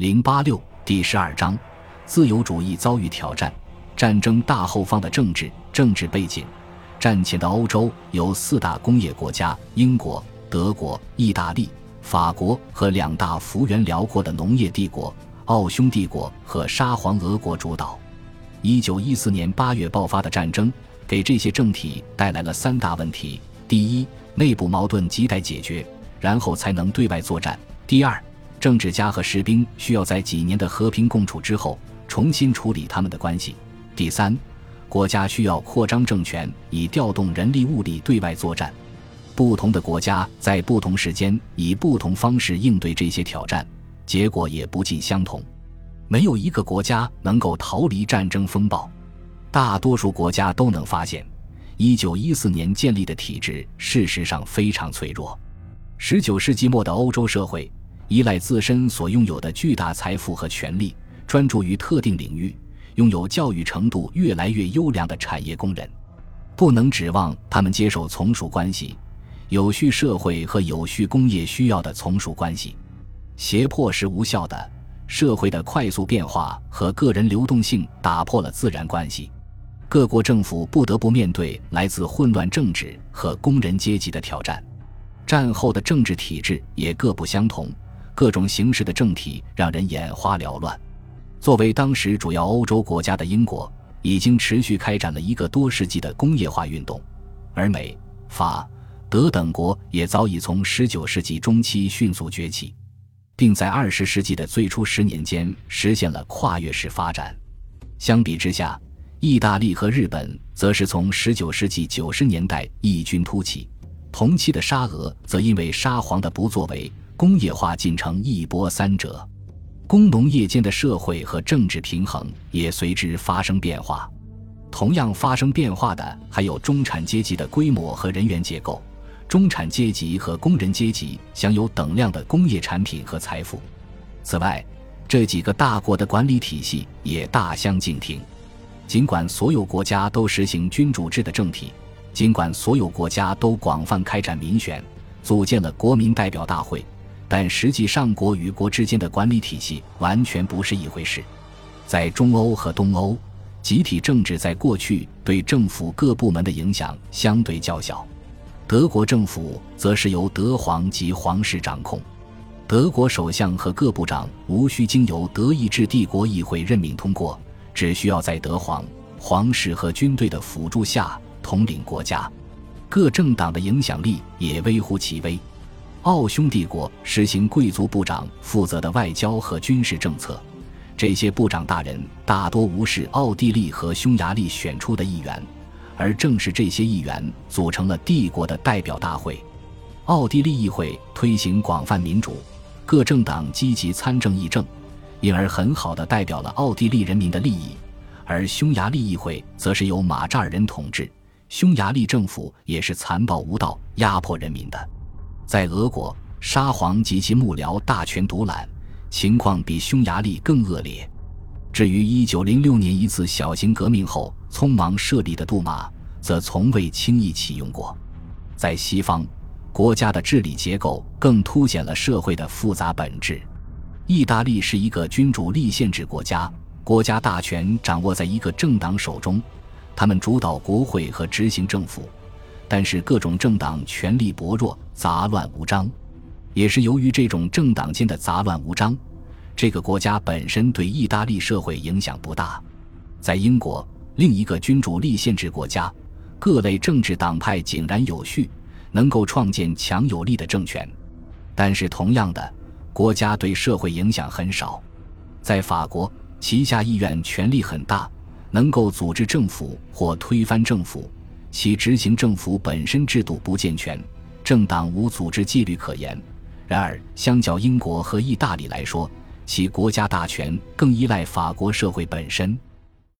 零八六第十二章，自由主义遭遇挑战。战争大后方的政治政治背景。战前的欧洲有四大工业国家：英国、德国、意大利、法国和两大幅员辽阔的农业帝国——奥匈帝国和沙皇俄国主导。一九一四年八月爆发的战争给这些政体带来了三大问题：第一，内部矛盾亟待解决，然后才能对外作战；第二，政治家和士兵需要在几年的和平共处之后重新处理他们的关系。第三，国家需要扩张政权，以调动人力物力对外作战。不同的国家在不同时间以不同方式应对这些挑战，结果也不尽相同。没有一个国家能够逃离战争风暴。大多数国家都能发现，一九一四年建立的体制事实上非常脆弱。十九世纪末的欧洲社会。依赖自身所拥有的巨大财富和权力，专注于特定领域，拥有教育程度越来越优良的产业工人，不能指望他们接受从属关系，有序社会和有序工业需要的从属关系，胁迫是无效的。社会的快速变化和个人流动性打破了自然关系，各国政府不得不面对来自混乱政治和工人阶级的挑战。战后的政治体制也各不相同。各种形式的政体让人眼花缭乱。作为当时主要欧洲国家的英国，已经持续开展了一个多世纪的工业化运动，而美、法、德等国也早已从19世纪中期迅速崛起，并在20世纪的最初十年间实现了跨越式发展。相比之下，意大利和日本则是从19世纪90年代异军突起，同期的沙俄则因为沙皇的不作为。工业化进程一波三折，工农业间的社会和政治平衡也随之发生变化。同样发生变化的还有中产阶级的规模和人员结构。中产阶级和工人阶级享有等量的工业产品和财富。此外，这几个大国的管理体系也大相径庭。尽管所有国家都实行君主制的政体，尽管所有国家都广泛开展民选，组建了国民代表大会。但实际上，国与国之间的管理体系完全不是一回事。在中欧和东欧，集体政治在过去对政府各部门的影响相对较小。德国政府则是由德皇及皇室掌控，德国首相和各部长无需经由德意志帝国议会任命通过，只需要在德皇、皇室和军队的辅助下统领国家。各政党的影响力也微乎其微。奥匈帝国实行贵族部长负责的外交和军事政策，这些部长大人大多无视奥地利和匈牙利选出的议员，而正是这些议员组成了帝国的代表大会。奥地利议会推行广泛民主，各政党积极参政议政，因而很好的代表了奥地利人民的利益。而匈牙利议会则是由马扎尔人统治，匈牙利政府也是残暴无道、压迫人民的。在俄国，沙皇及其幕僚大权独揽，情况比匈牙利更恶劣。至于1906年一次小型革命后匆忙设立的杜马，则从未轻易启用过。在西方，国家的治理结构更凸显了社会的复杂本质。意大利是一个君主立宪制国家，国家大权掌握在一个政党手中，他们主导国会和执行政府。但是各种政党权力薄弱、杂乱无章，也是由于这种政党间的杂乱无章，这个国家本身对意大利社会影响不大。在英国，另一个君主立宪制国家，各类政治党派井然有序，能够创建强有力的政权。但是同样的，国家对社会影响很少。在法国，旗下议院权力很大，能够组织政府或推翻政府。其执行政府本身制度不健全，政党无组织纪律可言。然而，相较英国和意大利来说，其国家大权更依赖法国社会本身。